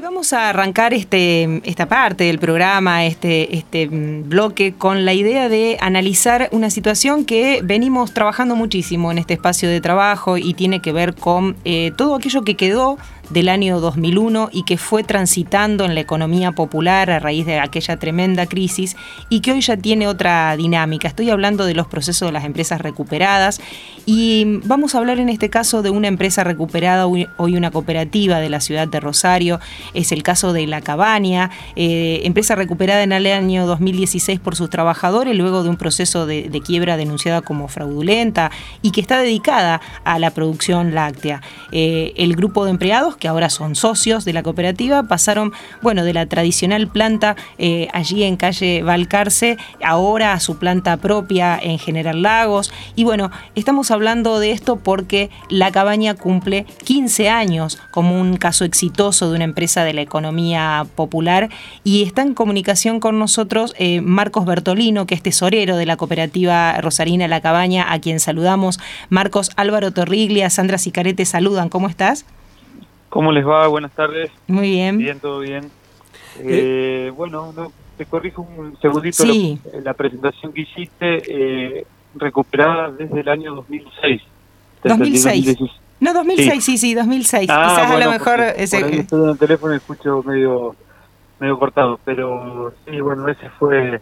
Y vamos a arrancar este, esta parte del programa, este, este mm, bloque, con la idea de analizar una situación que venimos trabajando muchísimo en este espacio de trabajo y tiene que ver con eh, todo aquello que quedó del año 2001 y que fue transitando en la economía popular a raíz de aquella tremenda crisis y que hoy ya tiene otra dinámica. Estoy hablando de los procesos de las empresas recuperadas y vamos a hablar en este caso de una empresa recuperada, hoy una cooperativa de la ciudad de Rosario, es el caso de La Cabaña, eh, empresa recuperada en el año 2016 por sus trabajadores luego de un proceso de, quiebra denunciada como fraudulenta y que está dedicada a la producción láctea. Eh, el grupo de empleados que ahora son socios de la cooperativa, pasaron, bueno, de la tradicional planta eh, allí en calle Valcarce, ahora a su planta propia en General Lagos. Y bueno, estamos hablando de esto porque la cabaña cumple 15 años como un caso exitoso de una empresa de la economía popular y está en comunicación con nosotros eh, Marcos Bertolino, que es tesorero de la cooperativa Rosarina La Cabaña, a quien saludamos. Marcos Álvaro Torriglia, Sandra Sicarete saludan. ¿Cómo estás? ¿Cómo les va? Buenas tardes. Muy bien. Bien, todo bien. Eh, eh, bueno, te corrijo un segundito la, presentación que hiciste, eh, recuperada desde el año 2006. 2006. No, 2006, sí, sí, 2006. Ah, Quizás a lo mejor... Ese... Por estoy en el teléfono y escucho medio, medio cortado, pero sí, bueno, ese fue...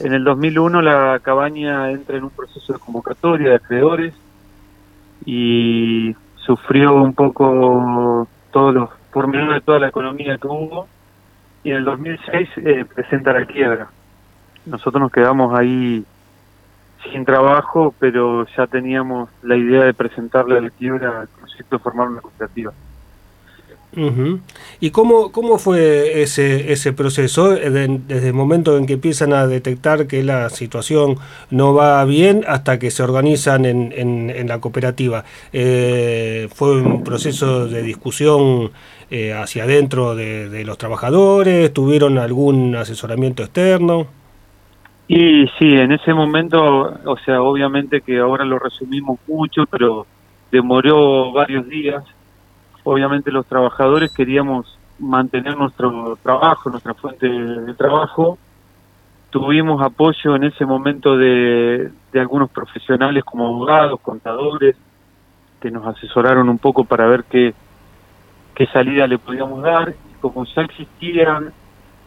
En el 2001 la cabaña entra en un proceso de convocatoria de acreedores y sufrió un poco todos los pormenores de toda la economía que hubo y en el 2006 eh, presenta la quiebra. Nosotros nos quedamos ahí sin trabajo, pero ya teníamos la idea de presentarle a la quiebra el proyecto de formar una cooperativa. ¿Y cómo, cómo fue ese, ese proceso desde el momento en que empiezan a detectar que la situación no va bien hasta que se organizan en, en, la cooperativa? Eh, ¿Fue un proceso de discusión eh, hacia adentro de, de, los trabajadores? ¿Tuvieron algún asesoramiento externo? Y sí, en ese momento, o sea, obviamente que ahora lo resumimos mucho, pero demoró varios días obviamente los trabajadores queríamos mantener nuestro trabajo, nuestra fuente de trabajo. Tuvimos apoyo en ese momento de, algunos profesionales como abogados, contadores, que nos asesoraron un poco para ver qué, qué salida le podíamos dar. Como ya existían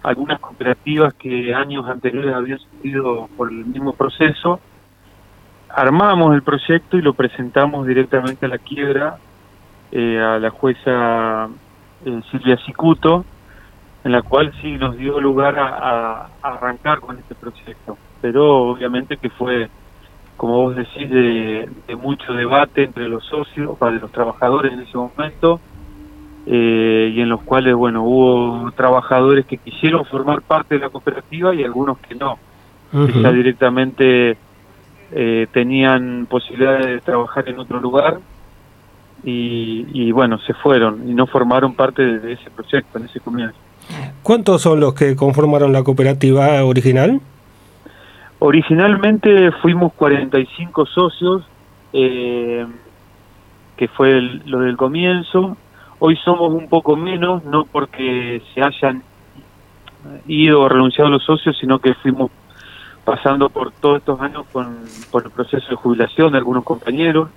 algunas cooperativas que años anteriores habían sufrido por el mismo proceso, armamos el proyecto y lo presentamos directamente a la quiebra eh, a la jueza eh, Silvia Cicuto, en la cual sí nos dio lugar a, arrancar con este proyecto. Pero obviamente que fue, como vos decís, de, mucho debate entre los socios, de los trabajadores en ese momento, eh, y en los cuales, bueno, hubo trabajadores que quisieron formar parte de la cooperativa y algunos que no, que ya directamente tenían posibilidades de trabajar en otro lugar y, bueno, se fueron y no formaron parte de, ese proyecto, en ese comienzo. ¿Cuántos son los que conformaron la cooperativa original? Originalmente fuimos 45 socios, eh, que fue lo del comienzo. Hoy somos un poco menos, no porque se hayan ido o renunciado los socios, sino que fuimos pasando por todos estos años con, por el proceso de jubilación de algunos compañeros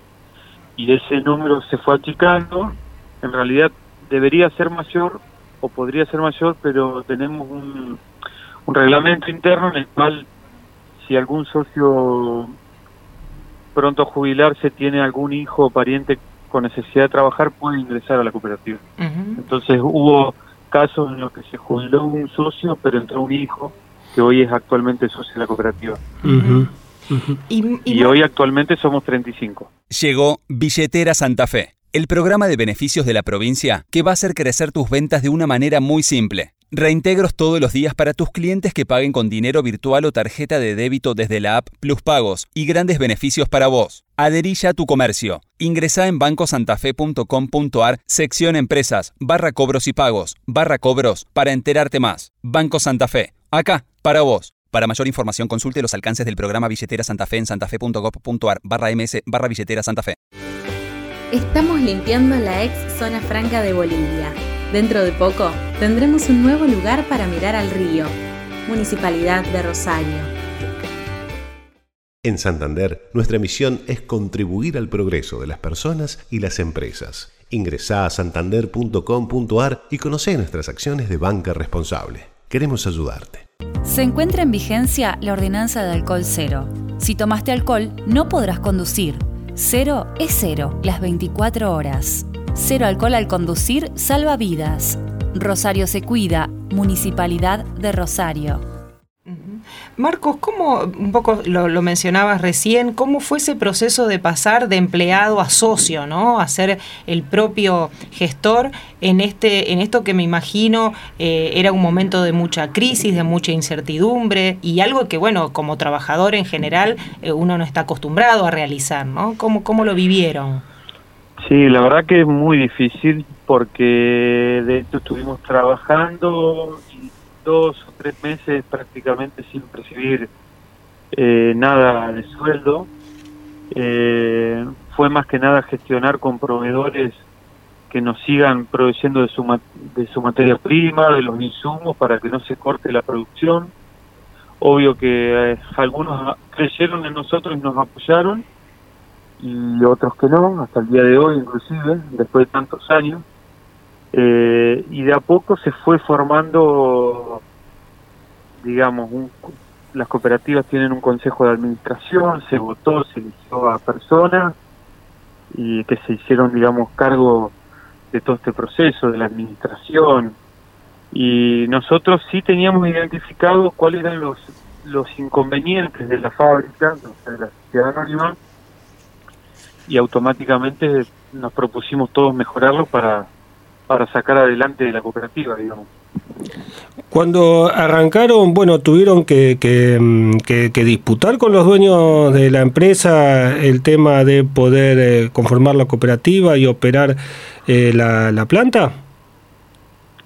y ese número se fue achicando. En realidad debería ser mayor o podría ser mayor, pero tenemos un, un reglamento interno en el cual si algún socio pronto a jubilarse tiene algún hijo o pariente con necesidad de trabajar, puede ingresar a la cooperativa. Entonces hubo casos en los que se jubiló un socio, pero entró un hijo que hoy es actualmente socio de la cooperativa y, hoy actualmente somos 35. Llegó Billetera Santa Fe, el programa de beneficios de la provincia que va a hacer crecer tus ventas de una manera muy simple. Reintegros todos los días para tus clientes que paguen con dinero virtual o tarjeta de débito desde la app Plus Pagos y grandes beneficios para vos. Aderilla a tu comercio. Ingresa en bancosantafe.com.ar, sección empresas, barra cobros y pagos, barra cobros, para enterarte más. Banco Santa Fe. Acá, para vos. Para mayor información consulte los alcances del programa Billetera Santa Fe en santafe.gov.ar barra ms barra billetera Santa Fe. Estamos limpiando la ex zona franca de Bolivia. Dentro de poco tendremos un nuevo lugar para mirar al río. Municipalidad de Rosario. En Santander, nuestra misión es contribuir al progreso de las personas y las empresas. Ingresá a santander.com.ar y conoce nuestras acciones de banca responsable. Queremos ayudarte. Se encuentra en vigencia la ordenanza de alcohol cero. Si tomaste alcohol, no podrás conducir. Cero es cero, las 24 horas. Cero alcohol al conducir salva vidas. Rosario se cuida, Municipalidad de Rosario. Marcos, ¿cómo, un poco lo, mencionabas recién, cómo fue ese proceso de pasar de empleado a socio, ¿no? A ser el propio gestor en, este, en esto que me imagino eh, era un momento de mucha crisis, de mucha incertidumbre y algo que, bueno, como trabajador en general eh, uno no está acostumbrado a realizar, ¿no? ¿Cómo, ¿Cómo lo vivieron? Sí, la verdad que es muy difícil porque de hecho estuvimos trabajando dos o tres meses prácticamente sin recibir eh, nada de sueldo. Eh, fue más que nada gestionar con proveedores que nos sigan produciendo de su, de su materia prima, de los insumos, para que no se corte la producción. Obvio que eh, algunos creyeron en nosotros y nos apoyaron, y otros que no, hasta el día de hoy inclusive, después de tantos años. Eh, y de a poco se fue formando, digamos, las cooperativas tienen un consejo de administración, se votó, se eligió a personas y que se hicieron, digamos, cargo de todo este proceso, de la administración. Y nosotros sí teníamos identificado cuáles eran los, los inconvenientes de la fábrica, de la sociedad anónima, y automáticamente nos propusimos todos mejorarlo para para sacar adelante la cooperativa, digamos. Cuando arrancaron, bueno, tuvieron que, que, mm, disputar con los dueños de la empresa el tema de poder eh, conformar la cooperativa y operar eh, la, la, planta.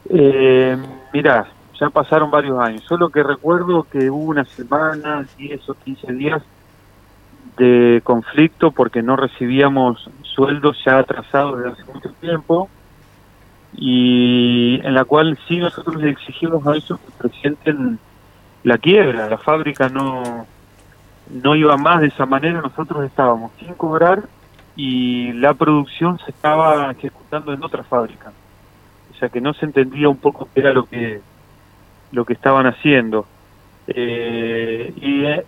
Eh, mirá, ya pasaron varios años. Solo que recuerdo que hubo una semana, 10 o 15 días de conflicto porque no recibíamos sueldos ya atrasados desde hace mucho tiempo y en la cual sí nosotros le exigimos a ellos que presenten la quiebra, la fábrica no, no iba más de esa manera, nosotros estábamos sin cobrar y la producción se estaba ejecutando en otra fábrica. O sea que no se entendía un poco qué era lo que, lo que estaban haciendo. Eh,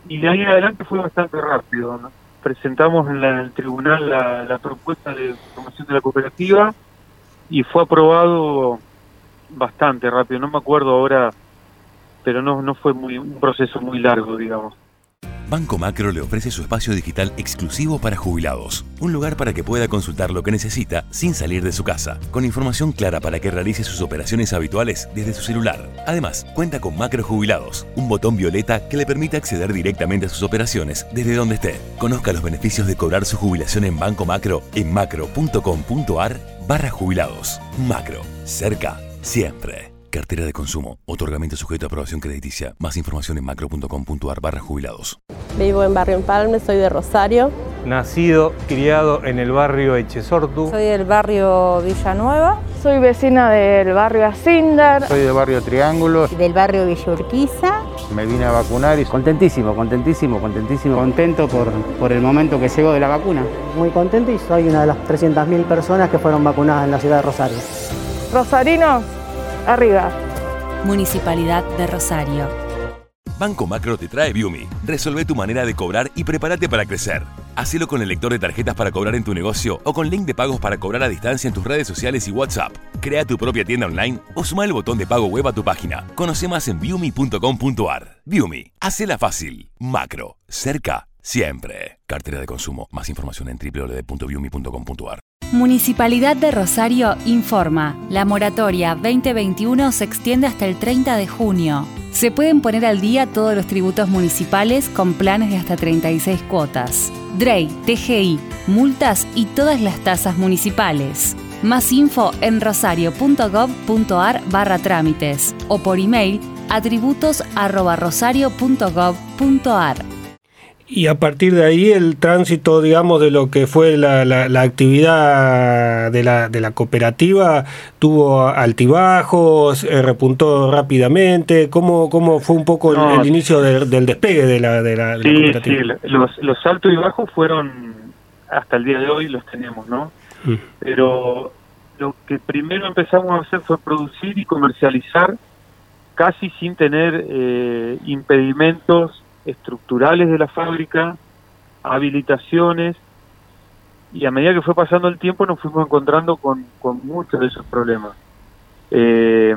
y, de ahí adelante fue bastante rápido. Presentamos en, el tribunal la, la propuesta de formación de la cooperativa y fue aprobado bastante rápido, no me acuerdo ahora, pero no, no fue muy, un proceso muy largo, digamos. Banco Macro le ofrece su espacio digital exclusivo para jubilados, un lugar para que pueda consultar lo que necesita sin salir de su casa, con información clara para que realice sus operaciones habituales desde su celular. Además, cuenta con Macro Jubilados, un botón violeta que le permite acceder directamente a sus operaciones desde donde esté. Conozca los beneficios de cobrar su jubilación en Banco Macro en macro.com.ar barra jubilados. Macro, cerca, siempre. Cartera de consumo. Otorgamiento sujeto a aprobación crediticia. Más información en macro.com.ar barra jubilados. Vivo en Barrio Empalme, soy de Rosario. Nacido, criado en el barrio Echesortu. Soy del barrio Villanueva. Soy vecina del barrio Asindar. Soy del barrio Triángulo. Del barrio Villurquiza. Me vine a vacunar y... Contentísimo, contentísimo, contentísimo. Contento por, por el momento que llegó de la vacuna. Muy contento y soy una de las 300.000 personas que fueron vacunadas en la ciudad de Rosario. Rosarino, arriba. Municipalidad de Rosario. Banco Macro te trae Viumi. Resolve tu manera de cobrar y prepárate para crecer. Hacelo con el lector de tarjetas para cobrar en tu negocio o con link de pagos para cobrar a distancia en tus redes sociales y WhatsApp. Crea tu propia tienda online o suma el botón de pago web a tu página. Conoce más en viumi.com.ar. Viumi, hacela fácil. Macro, cerca, siempre. Cartera de consumo. Más información en www.viumi.com.ar. Municipalidad de Rosario informa. La moratoria 2021 se extiende hasta el 30 de junio. Se pueden poner al día todos los tributos municipales con planes de hasta 36 cuotas. DREI, TGI, multas y todas las tasas municipales. Más info en rosario.gov.ar barra trámites o por email a tributos.rosario.gov.ar. Y a partir de ahí el tránsito, digamos, de lo que fue la, la, actividad de la, de la cooperativa tuvo altibajos, eh, repuntó rápidamente. ¿Cómo, ¿Cómo fue un poco el, inicio del, despegue de la, de la, cooperativa? Sí, los, los altos y bajos fueron, hasta el día de hoy los tenemos, ¿no? Mm. Pero lo que primero empezamos a hacer fue producir y comercializar casi sin tener eh, impedimentos estructurales de la fábrica, habilitaciones, y a medida que fue pasando el tiempo nos fuimos encontrando con, con muchos de esos problemas. Eh,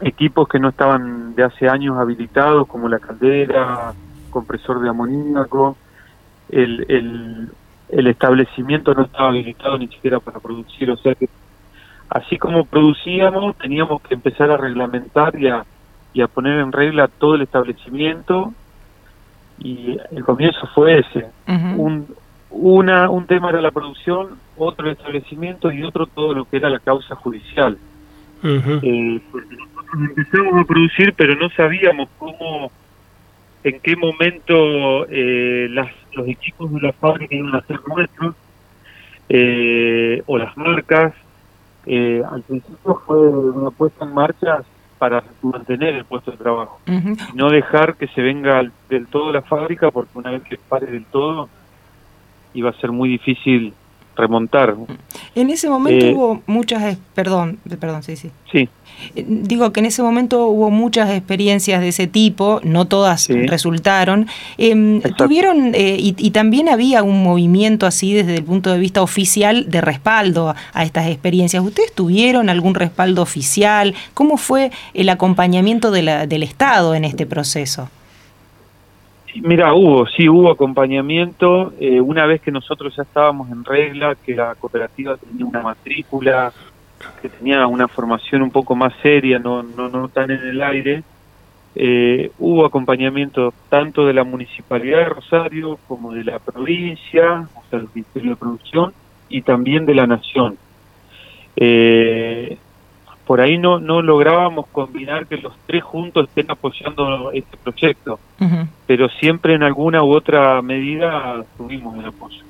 equipos que no estaban de hace años habilitados, como la caldera, compresor de amoníaco, el, el, establecimiento no estaba habilitado ni siquiera para producir, o sea que así como producíamos, teníamos que empezar a reglamentar y a poner en regla todo el establecimiento y el comienzo fue ese. un, una, un tema era la producción, otro el establecimiento y otro todo lo que era la causa judicial. Eh, porque nosotros empezamos a producir, pero no sabíamos cómo, en qué momento eh, las, los equipos de la fábrica iban a ser nuestros, eh, o las marcas. al principio fue una puesta en marcha para mantener el puesto de trabajo. No dejar que se venga del todo la fábrica, porque una vez que pare del todo, iba a ser muy difícil remontar. En ese momento eh, hubo muchas, perdón, perdón, sí, sí. Sí. Eh, digo que en ese momento hubo muchas experiencias de ese tipo, no todas resultaron. Em, tuvieron eh, y, también había un movimiento así desde el punto de vista oficial de respaldo a estas experiencias. ¿Ustedes tuvieron algún respaldo oficial? ¿Cómo fue el acompañamiento de la, del Estado en este proceso? Mira, hubo, sí, hubo acompañamiento. Eh, una vez que nosotros ya estábamos en regla, que la cooperativa tenía una matrícula, que tenía una formación un poco más seria, no, no, no tan en el aire, eh, hubo acompañamiento tanto de la Municipalidad de Rosario como de la provincia, o sea, el Ministerio de Producción, y también de la Nación. Eh, por ahí no, no lográbamos combinar que los tres juntos estén apoyando este proyecto, pero siempre en alguna u otra medida tuvimos el apoyo.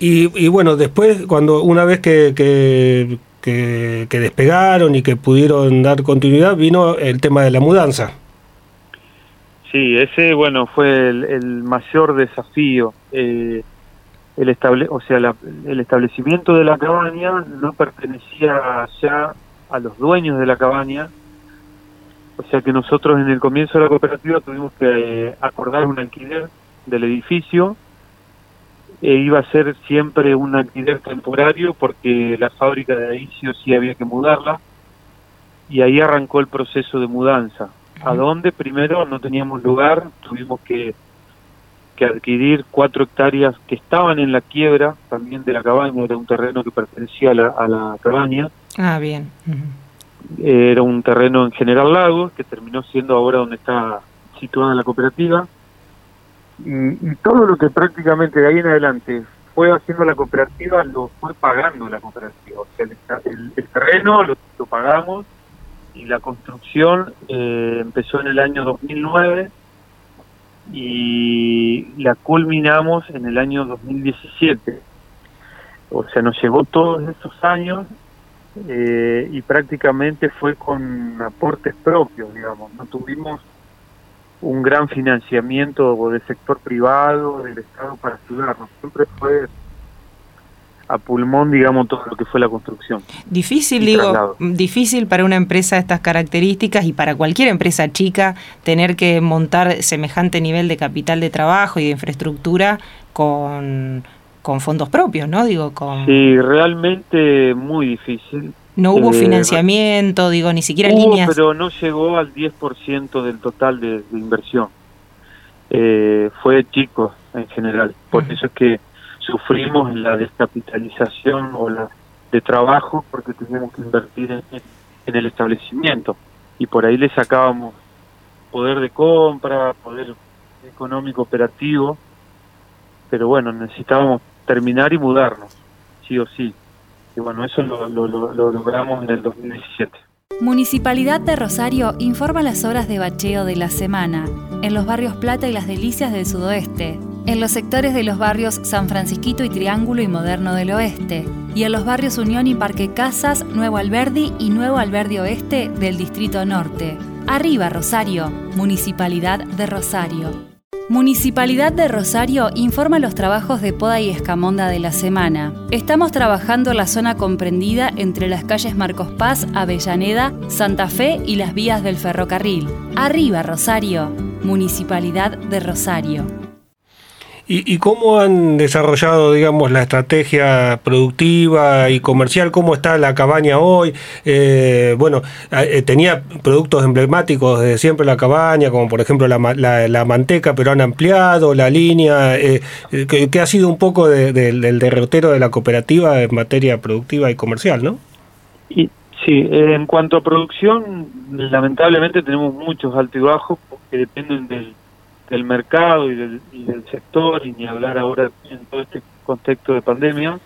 Y, bueno, después, cuando una vez que, que, despegaron y que pudieron dar continuidad, vino el tema de la mudanza. Sí, ese, bueno, fue el, mayor desafío. Eh, el estable, o sea, el establecimiento de la cabaña no pertenecía ya a los dueños de la cabaña, o sea que nosotros en el comienzo de la cooperativa tuvimos que eh, acordar un alquiler del edificio, e iba a ser siempre un alquiler temporario porque la fábrica de ahí sí o sí había que mudarla, y ahí arrancó el proceso de mudanza. ¿A dónde? Primero no teníamos lugar, tuvimos que que adquirir cuatro hectáreas que estaban en la quiebra también de la cabaña, era un terreno que pertenecía a la, a la cabaña. Ah, bien. Era un terreno en General Lagos, que terminó siendo ahora donde está situada la cooperativa. Y, todo lo que prácticamente de ahí en adelante fue haciendo la cooperativa lo fue pagando la cooperativa. O sea, el, terreno lo, pagamos y la construcción eh, empezó en el año 2009 y la culminamos en el año 2017. O sea, nos llevó todos estos años eh, y prácticamente fue con aportes propios, digamos. No tuvimos un gran financiamiento del sector privado, del Estado para ayudarnos. Siempre fue a pulmón, digamos, todo lo que fue la construcción. Difícil, digo, difícil para una empresa de estas características y para cualquier empresa chica tener que montar semejante nivel de capital de trabajo y de infraestructura con, con fondos propios, ¿no? Digo, con... Sí, realmente muy difícil. No hubo eh, financiamiento, digo, ni siquiera hubo, líneas. pero no llegó al 10% del total de, inversión. Eh, fue chico en general. Por eso es que sufrimos la descapitalización o la de trabajo porque teníamos que invertir en, en el establecimiento y por ahí le sacábamos poder de compra, poder económico operativo, pero bueno, necesitábamos terminar y mudarnos, sí o sí. Y bueno, eso lo, lo, lo logramos en el 2017. Municipalidad de Rosario informa las horas de bacheo de la semana en los barrios Plata y Las Delicias del sudoeste, en los sectores de los barrios San Francisquito y Triángulo y Moderno del oeste, y en los barrios Unión y Parque Casas, Nuevo Alberdi y Nuevo Alberdi Oeste del Distrito Norte. Arriba Rosario, Municipalidad de Rosario. Municipalidad de Rosario informa los trabajos de poda y escamonda de la semana. Estamos trabajando la zona comprendida entre las calles Marcos Paz, Avellaneda, Santa Fe y las vías del ferrocarril. Arriba Rosario, Municipalidad de Rosario. ¿Y, cómo han desarrollado, digamos, la estrategia productiva y comercial? ¿Cómo está la cabaña hoy? Eh, bueno, eh, tenía productos emblemáticos de siempre la cabaña, como por ejemplo la, la, manteca, pero han ampliado la línea. Eh, que, ha sido un poco del derrotero de la cooperativa en materia productiva y comercial, ¿no? Y, sí, en cuanto a producción, lamentablemente tenemos muchos altibajos que dependen del del mercado y del, sector, y ni hablar ahora en todo este contexto de pandemia,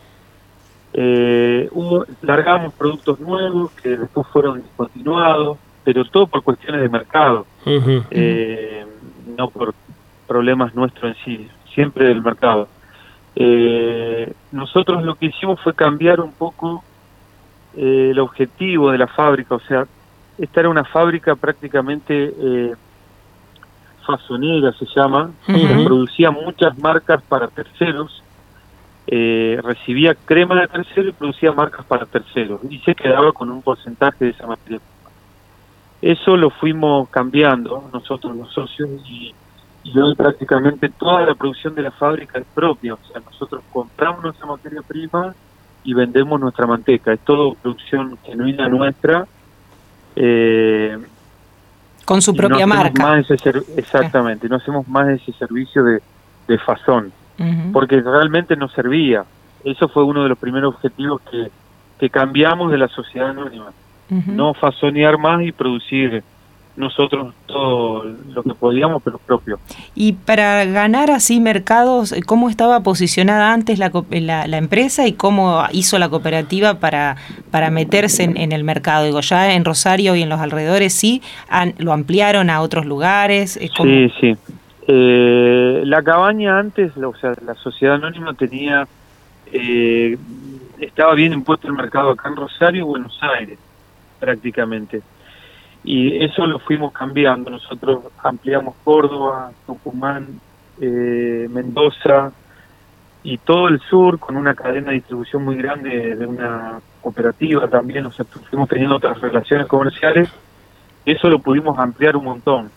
eh, hubo, largamos productos nuevos que después fueron discontinuados, pero todo por cuestiones de mercado, eh, no por problemas nuestros en sí, siempre del mercado. Eh, nosotros lo que hicimos fue cambiar un poco el objetivo de la fábrica, o sea, esta era una fábrica prácticamente fasonera se llama, producía muchas marcas para terceros, eh, recibía crema de tercero y producía marcas para terceros y se quedaba con un porcentaje de esa materia. Eso lo fuimos cambiando nosotros los socios y, hoy prácticamente toda la producción de la fábrica es propia, o sea, nosotros compramos nuestra materia prima y vendemos nuestra manteca, es todo producción genuina nuestra. Eh, con su propia marca. exactamente, no hacemos más ese servicio de, de fazón, porque realmente no servía. Eso fue uno de los primeros objetivos que, que cambiamos de la sociedad anónima. No fazonear más y producir nosotros todo lo que podíamos, pero propio. Y para ganar así mercados, ¿cómo estaba posicionada antes la, la, empresa y cómo hizo la cooperativa para, para meterse en, el mercado? Digo, ya en Rosario y en los alrededores sí, lo ampliaron a otros lugares. Sí, sí. Eh, la cabaña antes, o sea, la sociedad anónima tenía, eh, estaba bien impuesto el mercado acá en Rosario y Buenos Aires, prácticamente y eso lo fuimos cambiando. Nosotros ampliamos Córdoba, Tucumán, eh, Mendoza y todo el sur con una cadena de distribución muy grande de una cooperativa también, o sea, fuimos teniendo otras relaciones comerciales, eso lo pudimos ampliar un montón.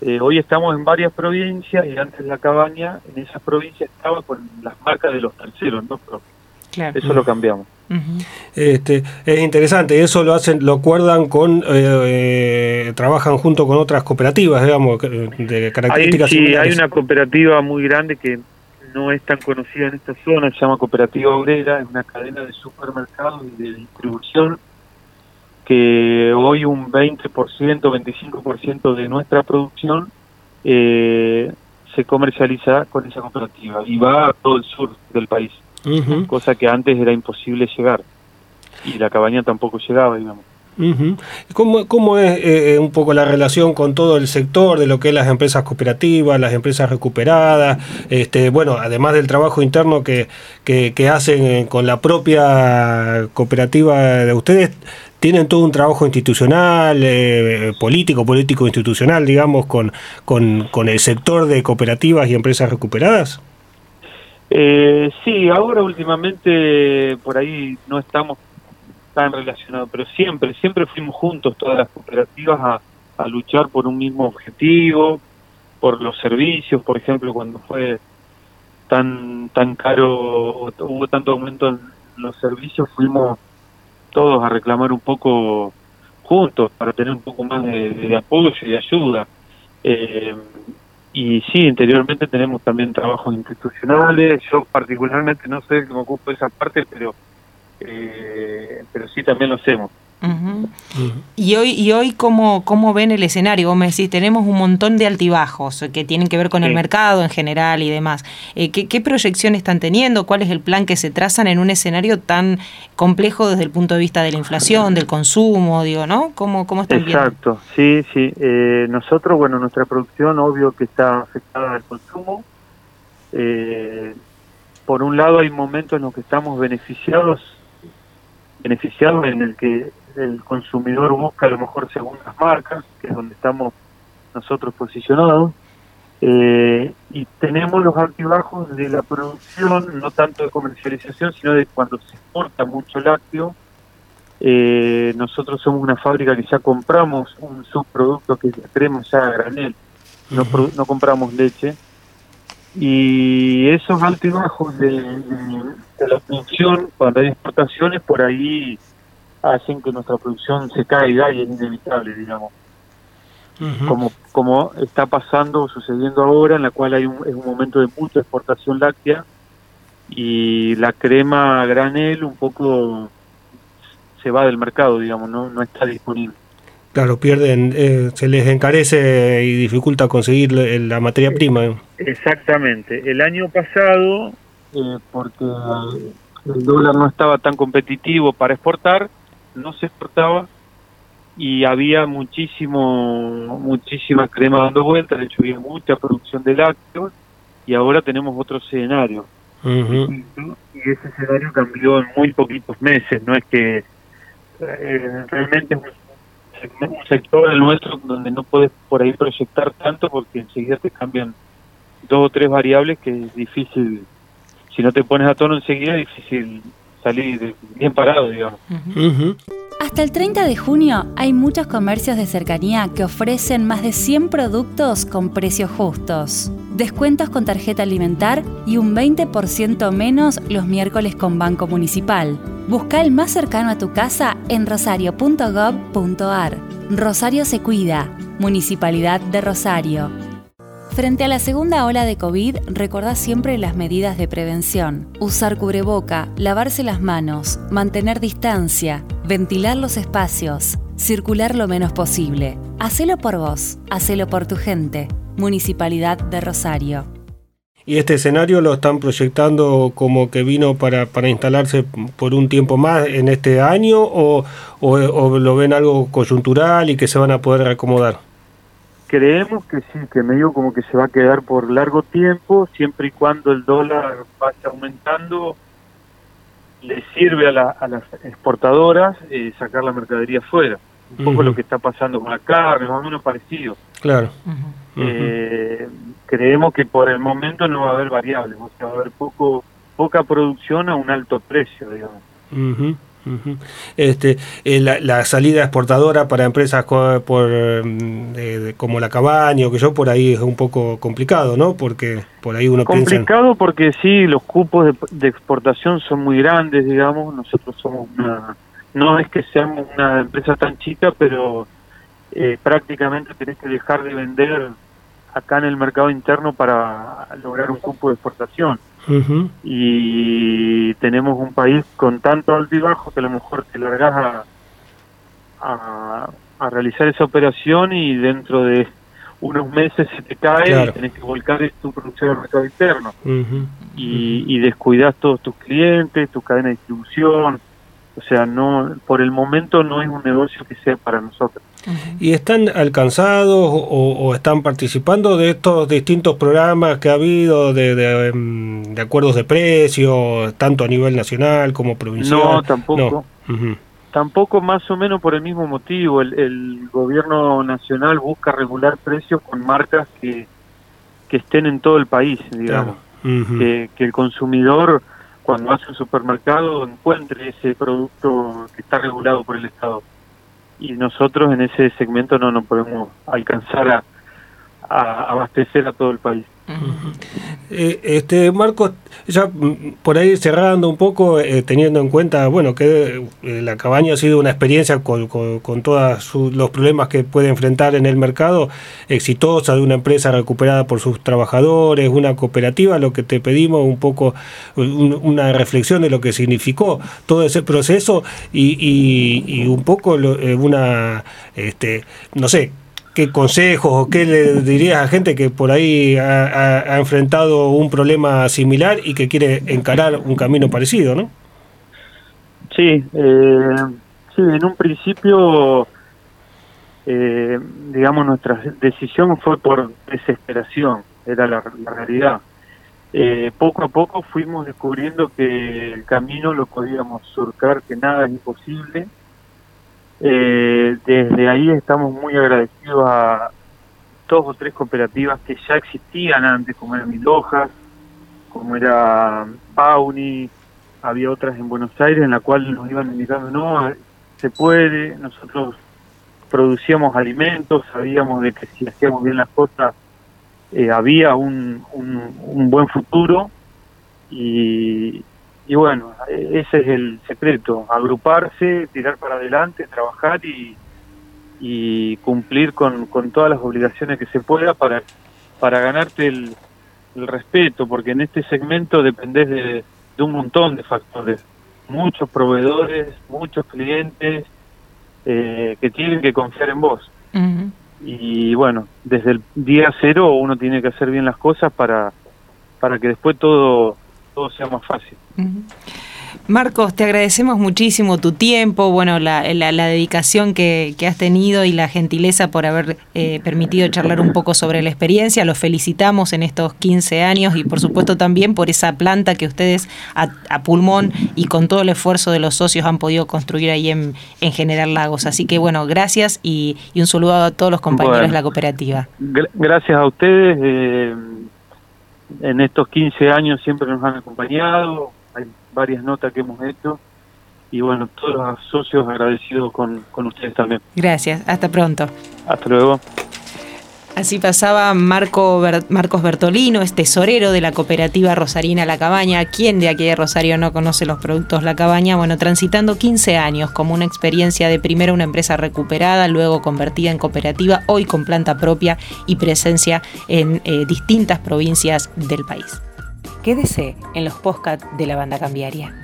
Eh, hoy estamos en varias provincias y antes la cabaña en esas provincias estaba con las marcas de los terceros, ¿no? Eso lo cambiamos. Este, es interesante, eso lo hacen, lo acuerdan con, eh, eh, trabajan junto con otras cooperativas, digamos, de características hay, sí, hay una cooperativa muy grande que no es tan conocida en esta zona, se llama Cooperativa Obrera, es una cadena de supermercados y de distribución que hoy un 20%, 25% de nuestra producción eh, se comercializa con esa cooperativa y va a todo el sur del país cosa que antes era imposible llegar y la cabaña tampoco llegaba, digamos. ¿Cómo, ¿Cómo, es eh, un poco la relación con todo el sector de lo que es las empresas cooperativas, las empresas recuperadas? Este, bueno, además del trabajo interno que, que, hacen eh, con la propia cooperativa de ustedes, tienen todo un trabajo institucional, eh, político, político institucional, digamos, con, con, con el sector de cooperativas y empresas recuperadas. Eh, sí, ahora últimamente por ahí no estamos tan relacionados, pero siempre, siempre fuimos juntos todas las cooperativas a, luchar por un mismo objetivo, por los servicios, por ejemplo, cuando fue tan tan caro, hubo tanto aumento en los servicios, fuimos todos a reclamar un poco juntos para tener un poco más de, apoyo y de ayuda. Eh, y sí, interiormente tenemos también trabajos institucionales. Yo particularmente no sé cómo ocupo esa parte, pero eh, pero sí también lo hacemos. Y hoy, y hoy ¿cómo, ¿cómo ven el escenario? Vos me decís, tenemos un montón de altibajos que tienen que ver con el mercado en general y demás. Eh, ¿qué, ¿Qué proyección están teniendo? ¿Cuál es el plan que se trazan en un escenario tan complejo desde el punto de vista de la inflación, del consumo, digo, ¿no? ¿Cómo, cómo están Exacto, sí, sí. Eh, nosotros, bueno, nuestra producción obvio que está afectada al consumo. Eh, por un lado hay momentos en los que estamos beneficiados, beneficiados en el que el consumidor busca a lo mejor segundas marcas, que es donde estamos nosotros posicionados, eh, y tenemos los altibajos de la producción, no tanto de comercialización, sino de cuando se exporta mucho lácteo. Eh, nosotros somos una fábrica que ya compramos un subproducto que es la crema ya a granel, no, no compramos leche. Y esos altibajos de, de, la producción cuando hay exportaciones por ahí hacen que nuestra producción se caiga y es inevitable digamos como como está pasando sucediendo ahora en la cual hay un, es un momento de mucha exportación láctea y la crema granel un poco se va del mercado digamos no no está disponible Claro, pierden, eh, se les encarece y dificulta conseguir la materia prima. Exactamente. El año pasado, eh, porque el dólar no estaba tan competitivo para exportar, no se exportaba y había muchísimo, muchísima crema dando vueltas, de hecho había mucha producción de lácteos y ahora tenemos otro escenario. Y ese escenario cambió en muy poquitos meses, no es que eh, realmente es un sector el nuestro donde no puedes por ahí proyectar tanto porque enseguida te cambian dos o tres variables que es difícil, si no te pones a tono enseguida es difícil salir bien parado, digamos. Hasta el 30 de junio hay muchos comercios de cercanía que ofrecen más de 100 productos con precios justos. Descuentos con tarjeta alimentar y un 20% menos los miércoles con Banco Municipal. Busca el más cercano a tu casa en rosario.gov.ar. Rosario se cuida. Municipalidad de Rosario. Frente a la segunda ola de COVID, recordá siempre las medidas de prevención. Usar cubreboca, lavarse las manos, mantener distancia, ventilar los espacios, circular lo menos posible. Hacelo por vos, hacelo por tu gente. Municipalidad de Rosario. ¿Y este escenario lo están proyectando como que vino para, para instalarse por un tiempo más en este año o, o lo ven algo coyuntural y que se van a poder acomodar? Creemos que sí, que medio como que se va a quedar por largo tiempo, siempre y cuando el dólar vaya aumentando, le sirve a, las exportadoras eh, sacar la mercadería fuera. Un poco lo que está pasando con la carne, más o menos parecido. Claro. Eh, creemos que por el momento no va a haber variables, o sea, va a haber poco, poca producción a un alto precio, digamos este, eh, la, salida exportadora para empresas por, mm, como la Cabaña o que yo por ahí es un poco complicado, ¿no? Porque por ahí uno complicado porque sí, los cupos de, exportación son muy grandes, digamos. Nosotros somos una, no es que seamos una empresa tan chica, pero eh, prácticamente tenés que dejar de vender acá en el mercado interno para lograr un cupo de exportación y tenemos un país con tanto altibajo que a lo mejor te largas a, a, realizar esa operación y dentro de unos meses se te cae y tenés que volcar tu producción al mercado interno. Y, y descuidas todos tus clientes, tu cadena de distribución, o sea, no por el momento no es un negocio que sea para nosotros. ¿Y están alcanzados o, están participando de estos distintos programas que ha habido de, em, acuerdos de precios, tanto a nivel nacional como provincial? No, tampoco. Tampoco más o menos por el mismo motivo. El, gobierno nacional busca regular precios con marcas que, que estén en todo el país, digamos. que, que el consumidor cuando hace un supermercado encuentre ese producto que está regulado por el Estado. Y nosotros en ese segmento no nos podemos alcanzar a, abastecer a todo el país. Eh, este Marcos, ya mm, por ahí cerrando un poco, eh, teniendo en cuenta, bueno, que eh, la cabaña ha sido una experiencia con, todos los problemas que puede enfrentar en el mercado, exitosa de una empresa recuperada por sus trabajadores, una cooperativa, lo que te pedimos un poco una reflexión de lo que significó todo ese proceso y un poco una, este, no sé, ¿Qué consejos o qué le dirías a gente que por ahí ha, enfrentado un problema similar y que quiere encarar un camino parecido, no? Sí, eh, sí, en un principio, eh, digamos, nuestra decisión fue por desesperación, era la, realidad. Eh, poco a poco fuimos descubriendo que el camino lo podíamos surcar, que nada es imposible eh, desde ahí estamos muy agradecidos a dos o tres cooperativas que ya existían antes, como era Milojas, como era Pauni, había otras en Buenos Aires en la cual nos iban indicando, no, se puede, nosotros producíamos alimentos, sabíamos de que si hacíamos bien las cosas eh, había un, un, un buen futuro y, y bueno, ese es el secreto, agruparse, tirar para adelante, trabajar y, cumplir con, todas las obligaciones que se pueda para, para ganarte el, respeto, porque en este segmento dependes de, un montón de factores, muchos proveedores, muchos clientes eh, que tienen que confiar en vos. Y bueno, desde el día cero uno tiene que hacer bien las cosas para, para que después todo todo sea más fácil. Marcos, te agradecemos muchísimo tu tiempo, bueno, la, dedicación que, has tenido y la gentileza por haber eh, permitido charlar un poco sobre la experiencia. Los felicitamos en estos 15 años y por supuesto también por esa planta que ustedes a, pulmón y con todo el esfuerzo de los socios han podido construir ahí en, General Lagos. Así que bueno, gracias y, un saludo a todos los compañeros de la cooperativa. Gracias a ustedes. Eh, en estos 15 años siempre nos han acompañado, hay varias notas que hemos hecho y bueno, todos los socios agradecidos con, con ustedes también. Gracias, hasta pronto. Hasta luego. Así pasaba Marco Marcos Bertolino, es tesorero de la cooperativa Rosarina La Cabaña. ¿Quién de aquí de Rosario no conoce los productos La Cabaña? Bueno, transitando 15 años como una experiencia de primero una empresa recuperada, luego convertida en cooperativa, hoy con planta propia y presencia en eh, distintas provincias del país. Quédese en los podcasts de la banda cambiaria.